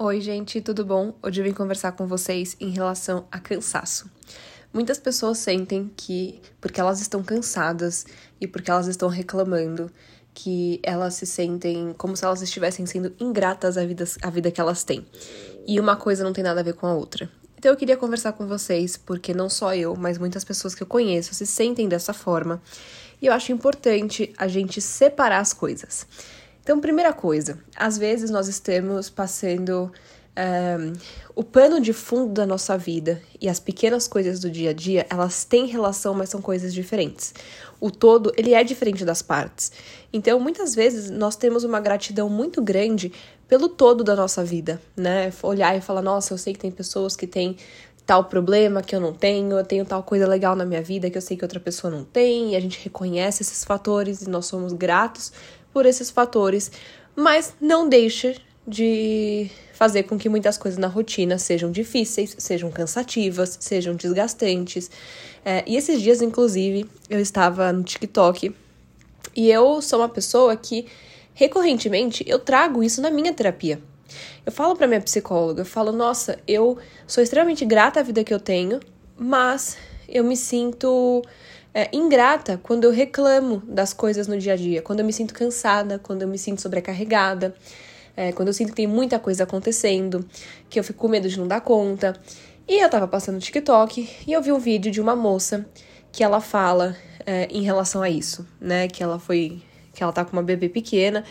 Oi, gente, tudo bom? Hoje eu vim conversar com vocês em relação a cansaço. Muitas pessoas sentem que, porque elas estão cansadas e porque elas estão reclamando, que elas se sentem como se elas estivessem sendo ingratas à vida, à vida que elas têm. E uma coisa não tem nada a ver com a outra. Então eu queria conversar com vocês, porque não só eu, mas muitas pessoas que eu conheço se sentem dessa forma. E eu acho importante a gente separar as coisas. Então, primeira coisa, às vezes nós estamos passando um, o pano de fundo da nossa vida e as pequenas coisas do dia a dia, elas têm relação, mas são coisas diferentes. O todo, ele é diferente das partes. Então, muitas vezes nós temos uma gratidão muito grande pelo todo da nossa vida, né? Olhar e falar, nossa, eu sei que tem pessoas que têm tal problema que eu não tenho, eu tenho tal coisa legal na minha vida que eu sei que outra pessoa não tem, e a gente reconhece esses fatores e nós somos gratos por esses fatores, mas não deixa de fazer com que muitas coisas na rotina sejam difíceis, sejam cansativas, sejam desgastantes. É, e esses dias, inclusive, eu estava no TikTok e eu sou uma pessoa que recorrentemente eu trago isso na minha terapia. Eu falo para minha psicóloga, eu falo, nossa, eu sou extremamente grata à vida que eu tenho, mas eu me sinto é, ingrata quando eu reclamo das coisas no dia a dia, quando eu me sinto cansada, quando eu me sinto sobrecarregada, é, quando eu sinto que tem muita coisa acontecendo, que eu fico com medo de não dar conta. E eu tava passando no TikTok e eu vi um vídeo de uma moça que ela fala é, em relação a isso, né? Que ela foi. que ela tá com uma bebê pequena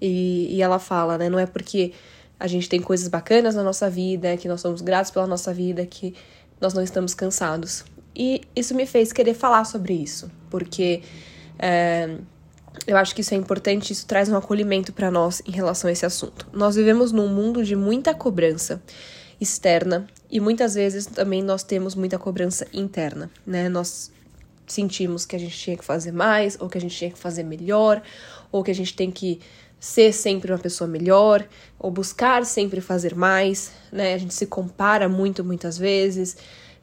e, e ela fala, né? Não é porque a gente tem coisas bacanas na nossa vida, que nós somos gratos pela nossa vida, que nós não estamos cansados. E isso me fez querer falar sobre isso, porque é, eu acho que isso é importante, isso traz um acolhimento para nós em relação a esse assunto. Nós vivemos num mundo de muita cobrança externa e muitas vezes também nós temos muita cobrança interna, né? Nós sentimos que a gente tinha que fazer mais, ou que a gente tinha que fazer melhor, ou que a gente tem que ser sempre uma pessoa melhor, ou buscar sempre fazer mais, né? A gente se compara muito, muitas vezes.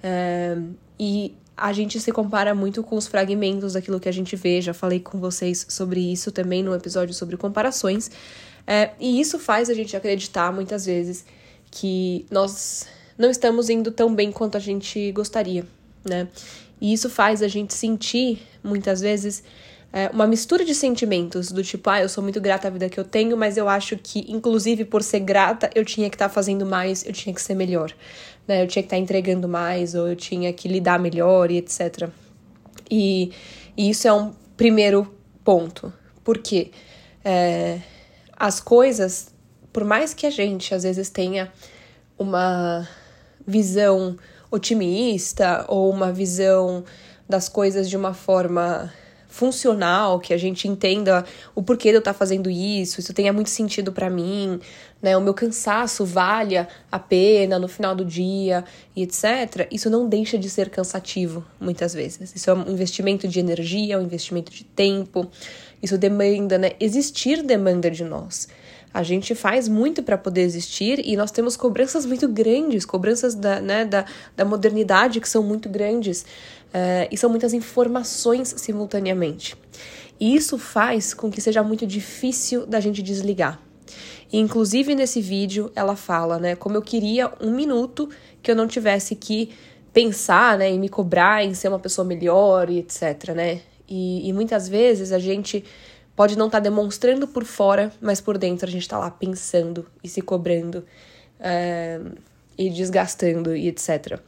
É, e a gente se compara muito com os fragmentos daquilo que a gente vê. Já falei com vocês sobre isso também no episódio sobre comparações. É, e isso faz a gente acreditar muitas vezes que nós não estamos indo tão bem quanto a gente gostaria, né? E isso faz a gente sentir muitas vezes é, uma mistura de sentimentos, do tipo, ah, eu sou muito grata à vida que eu tenho, mas eu acho que, inclusive, por ser grata, eu tinha que estar tá fazendo mais, eu tinha que ser melhor, né? Eu tinha que estar tá entregando mais, ou eu tinha que lidar melhor e etc. E, e isso é um primeiro ponto, porque é, as coisas, por mais que a gente às vezes tenha uma visão otimista ou uma visão das coisas de uma forma funcional, que a gente entenda o porquê de eu estar tá fazendo isso, isso tenha muito sentido para mim, né? O meu cansaço valha a pena no final do dia e etc. Isso não deixa de ser cansativo muitas vezes. Isso é um investimento de energia, um investimento de tempo. Isso demanda, né? Existir demanda de nós. A gente faz muito para poder existir e nós temos cobranças muito grandes, cobranças da, né, da, da modernidade que são muito grandes. Uh, e são muitas informações simultaneamente. E isso faz com que seja muito difícil da gente desligar. E, inclusive nesse vídeo ela fala, né, como eu queria um minuto que eu não tivesse que pensar, né, em me cobrar, em ser uma pessoa melhor e etc, né? E, e muitas vezes a gente pode não estar tá demonstrando por fora, mas por dentro a gente está lá pensando e se cobrando uh, e desgastando e etc.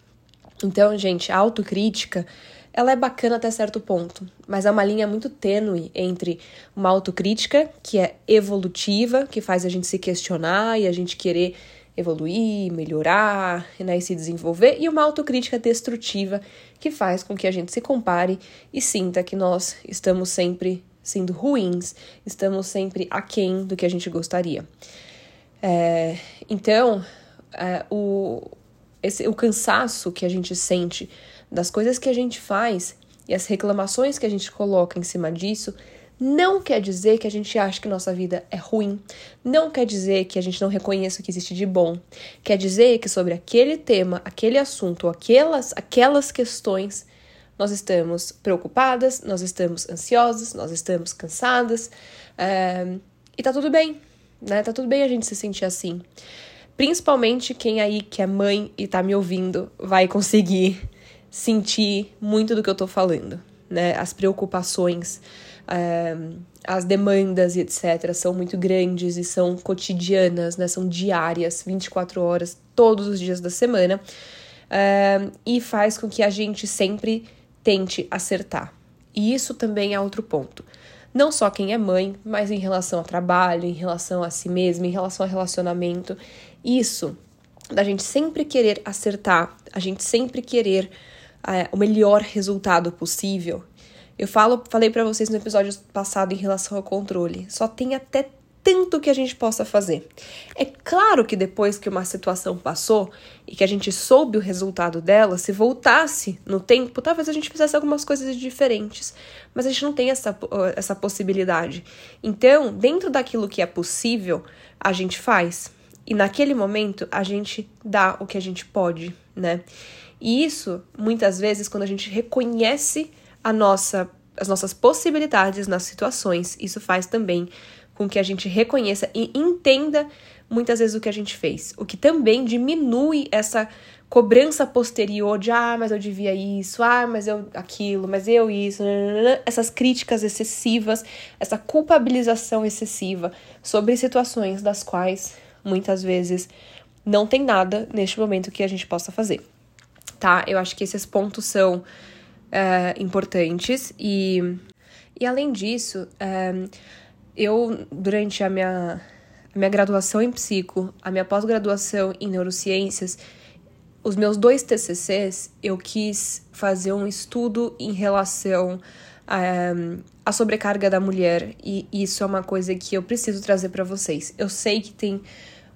Então, gente, a autocrítica, ela é bacana até certo ponto, mas é uma linha muito tênue entre uma autocrítica que é evolutiva, que faz a gente se questionar e a gente querer evoluir, melhorar, né, e se desenvolver, e uma autocrítica destrutiva que faz com que a gente se compare e sinta que nós estamos sempre sendo ruins, estamos sempre aquém do que a gente gostaria. É, então, é, o, esse, o cansaço que a gente sente das coisas que a gente faz e as reclamações que a gente coloca em cima disso não quer dizer que a gente acha que nossa vida é ruim, não quer dizer que a gente não reconheça o que existe de bom. Quer dizer que sobre aquele tema, aquele assunto, aquelas, aquelas questões, nós estamos preocupadas, nós estamos ansiosas, nós estamos cansadas, é, e tá tudo bem, né? Tá tudo bem a gente se sentir assim. Principalmente quem aí que é mãe e tá me ouvindo vai conseguir sentir muito do que eu tô falando, né? As preocupações, é, as demandas e etc. são muito grandes e são cotidianas, né? São diárias, 24 horas, todos os dias da semana. É, e faz com que a gente sempre tente acertar. E isso também é outro ponto. Não só quem é mãe, mas em relação ao trabalho, em relação a si mesma, em relação ao relacionamento. Isso, da gente sempre querer acertar, a gente sempre querer é, o melhor resultado possível. Eu falo, falei para vocês no episódio passado em relação ao controle. Só tem até tanto que a gente possa fazer. É claro que depois que uma situação passou e que a gente soube o resultado dela, se voltasse no tempo, talvez a gente fizesse algumas coisas diferentes. Mas a gente não tem essa, essa possibilidade. Então, dentro daquilo que é possível, a gente faz. E naquele momento, a gente dá o que a gente pode, né? E isso, muitas vezes, quando a gente reconhece a nossa, as nossas possibilidades nas situações, isso faz também com que a gente reconheça e entenda muitas vezes o que a gente fez, o que também diminui essa cobrança posterior de ah, mas eu devia isso, ah, mas eu aquilo, mas eu isso, essas críticas excessivas, essa culpabilização excessiva sobre situações das quais muitas vezes não tem nada neste momento que a gente possa fazer tá? Eu acho que esses pontos são é, importantes e, e além disso, é, eu durante a minha, a minha graduação em psico, a minha pós-graduação em neurociências, os meus dois TCCs, eu quis fazer um estudo em relação é, à sobrecarga da mulher e isso é uma coisa que eu preciso trazer para vocês. Eu sei que tem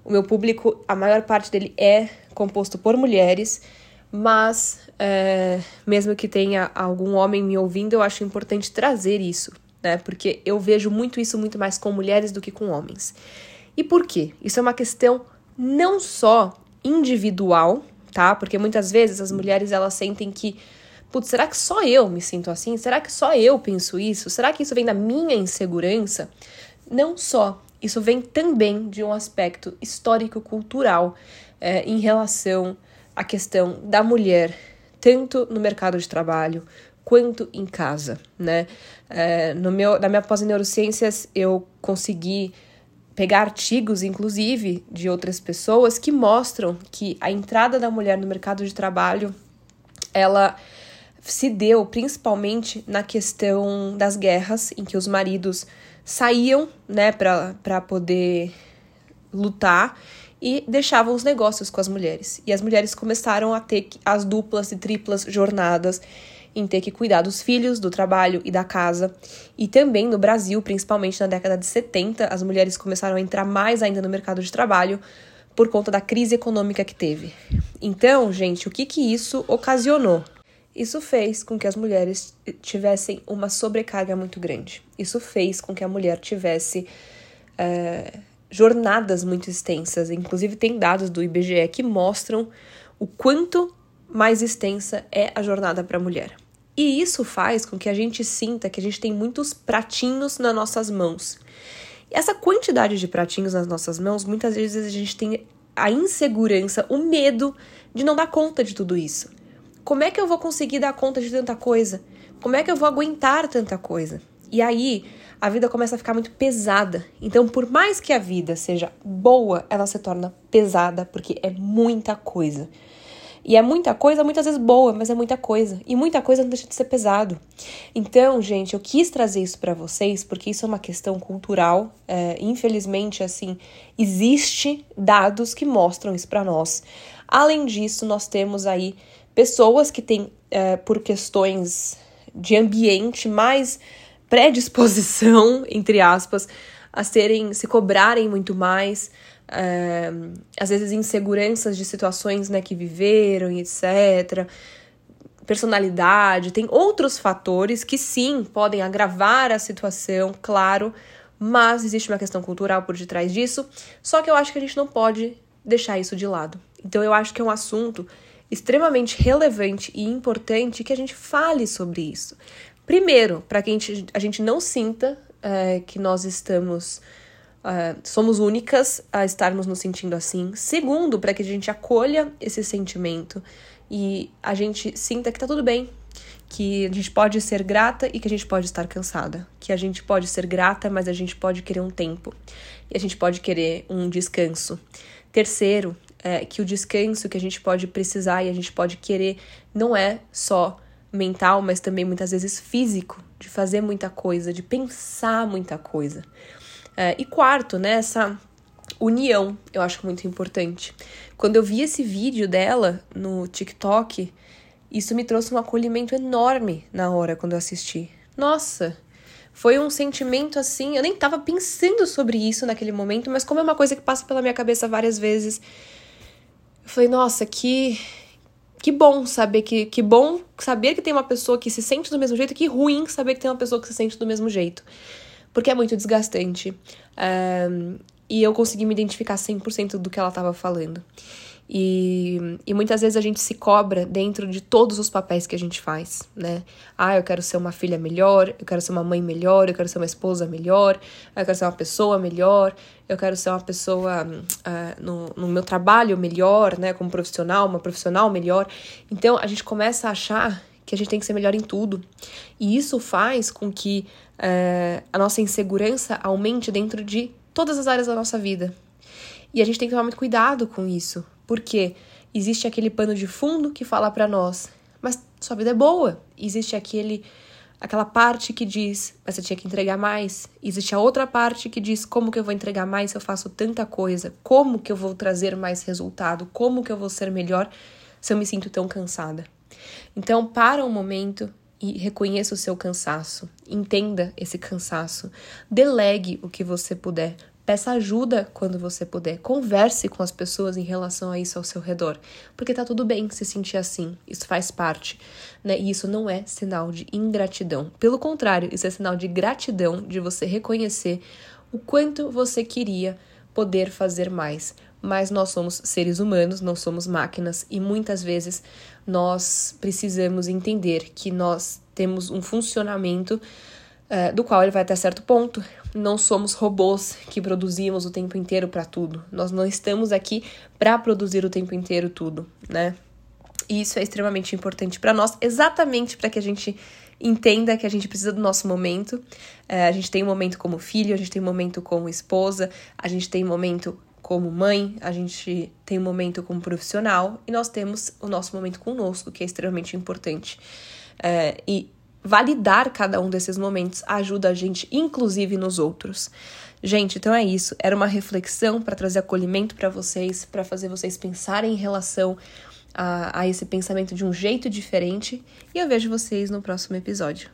o meu público, a maior parte dele é composto por mulheres mas é, mesmo que tenha algum homem me ouvindo, eu acho importante trazer isso, né? Porque eu vejo muito isso muito mais com mulheres do que com homens. E por quê? Isso é uma questão não só individual, tá? Porque muitas vezes as mulheres elas sentem que, putz, será que só eu me sinto assim? Será que só eu penso isso? Será que isso vem da minha insegurança? Não só. Isso vem também de um aspecto histórico-cultural é, em relação a questão da mulher, tanto no mercado de trabalho quanto em casa, né? É, no meu, na minha pós neurociências, eu consegui pegar artigos, inclusive, de outras pessoas que mostram que a entrada da mulher no mercado de trabalho, ela se deu principalmente na questão das guerras, em que os maridos saíam, né, para poder lutar e deixavam os negócios com as mulheres. E as mulheres começaram a ter as duplas e triplas jornadas em ter que cuidar dos filhos, do trabalho e da casa. E também no Brasil, principalmente na década de 70, as mulheres começaram a entrar mais ainda no mercado de trabalho por conta da crise econômica que teve. Então, gente, o que que isso ocasionou? Isso fez com que as mulheres tivessem uma sobrecarga muito grande. Isso fez com que a mulher tivesse é, jornadas muito extensas. Inclusive, tem dados do IBGE que mostram o quanto mais extensa é a jornada para a mulher. E isso faz com que a gente sinta que a gente tem muitos pratinhos nas nossas mãos. E essa quantidade de pratinhos nas nossas mãos, muitas vezes a gente tem a insegurança, o medo de não dar conta de tudo isso. Como é que eu vou conseguir dar conta de tanta coisa? Como é que eu vou aguentar tanta coisa? E aí, a vida começa a ficar muito pesada. Então, por mais que a vida seja boa, ela se torna pesada porque é muita coisa. E é muita coisa, muitas vezes boa, mas é muita coisa. E muita coisa não deixa de ser pesado. Então, gente, eu quis trazer isso para vocês porque isso é uma questão cultural. É, infelizmente, assim, existe dados que mostram isso para nós. Além disso, nós temos aí pessoas que têm, é, por questões de ambiente, mais predisposição, entre aspas, a serem, se cobrarem muito mais, é, às vezes inseguranças de situações né, que viveram e etc. Personalidade, tem outros fatores que sim podem agravar a situação, claro, mas existe uma questão cultural por detrás disso. Só que eu acho que a gente não pode deixar isso de lado. Então eu acho que é um assunto extremamente relevante e importante que a gente fale sobre isso. Primeiro, para que a gente, a gente não sinta é, que nós estamos uh, somos únicas a estarmos nos sentindo assim. Segundo, para que a gente acolha esse sentimento e a gente sinta que tá tudo bem, que a gente pode ser grata e que a gente pode estar cansada, que a gente pode ser grata, mas a gente pode querer um tempo e a gente pode querer um descanso. Terceiro, é que o descanso que a gente pode precisar e a gente pode querer não é só mental, mas também muitas vezes físico, de fazer muita coisa, de pensar muita coisa. É, e quarto, né, essa união, eu acho muito importante. Quando eu vi esse vídeo dela no TikTok, isso me trouxe um acolhimento enorme na hora quando eu assisti. Nossa, foi um sentimento assim, eu nem tava pensando sobre isso naquele momento, mas como é uma coisa que passa pela minha cabeça várias vezes, eu falei, nossa, que que bom saber que que bom saber que tem uma pessoa que se sente do mesmo jeito, que ruim saber que tem uma pessoa que se sente do mesmo jeito porque é muito desgastante. Um, e eu consegui me identificar 100% do que ela estava falando. E, e muitas vezes a gente se cobra dentro de todos os papéis que a gente faz, né? Ah, eu quero ser uma filha melhor, eu quero ser uma mãe melhor, eu quero ser uma esposa melhor, eu quero ser uma pessoa melhor, eu quero ser uma pessoa uh, no, no meu trabalho melhor, né? Como profissional, uma profissional melhor. Então a gente começa a achar que a gente tem que ser melhor em tudo. E isso faz com que é, a nossa insegurança aumente dentro de todas as áreas da nossa vida. E a gente tem que tomar muito cuidado com isso, porque existe aquele pano de fundo que fala para nós, mas sua vida é boa. Existe aquele aquela parte que diz, mas você tinha que entregar mais. Existe a outra parte que diz, como que eu vou entregar mais se eu faço tanta coisa? Como que eu vou trazer mais resultado? Como que eu vou ser melhor se eu me sinto tão cansada? Então, para um momento e reconheça o seu cansaço. Entenda esse cansaço. Delegue o que você puder. Peça ajuda quando você puder. Converse com as pessoas em relação a isso ao seu redor. Porque tá tudo bem se sentir assim. Isso faz parte. Né? E isso não é sinal de ingratidão. Pelo contrário, isso é sinal de gratidão, de você reconhecer o quanto você queria poder fazer mais mas nós somos seres humanos, não somos máquinas e muitas vezes nós precisamos entender que nós temos um funcionamento uh, do qual ele vai até certo ponto. Não somos robôs que produzimos o tempo inteiro para tudo. Nós não estamos aqui para produzir o tempo inteiro tudo, né? E isso é extremamente importante para nós, exatamente para que a gente entenda que a gente precisa do nosso momento. Uh, a gente tem um momento como filho, a gente tem um momento como esposa, a gente tem um momento como mãe, a gente tem um momento como profissional e nós temos o nosso momento conosco, que é extremamente importante. É, e validar cada um desses momentos ajuda a gente, inclusive nos outros. Gente, então é isso. Era uma reflexão para trazer acolhimento para vocês, para fazer vocês pensarem em relação a, a esse pensamento de um jeito diferente. E eu vejo vocês no próximo episódio.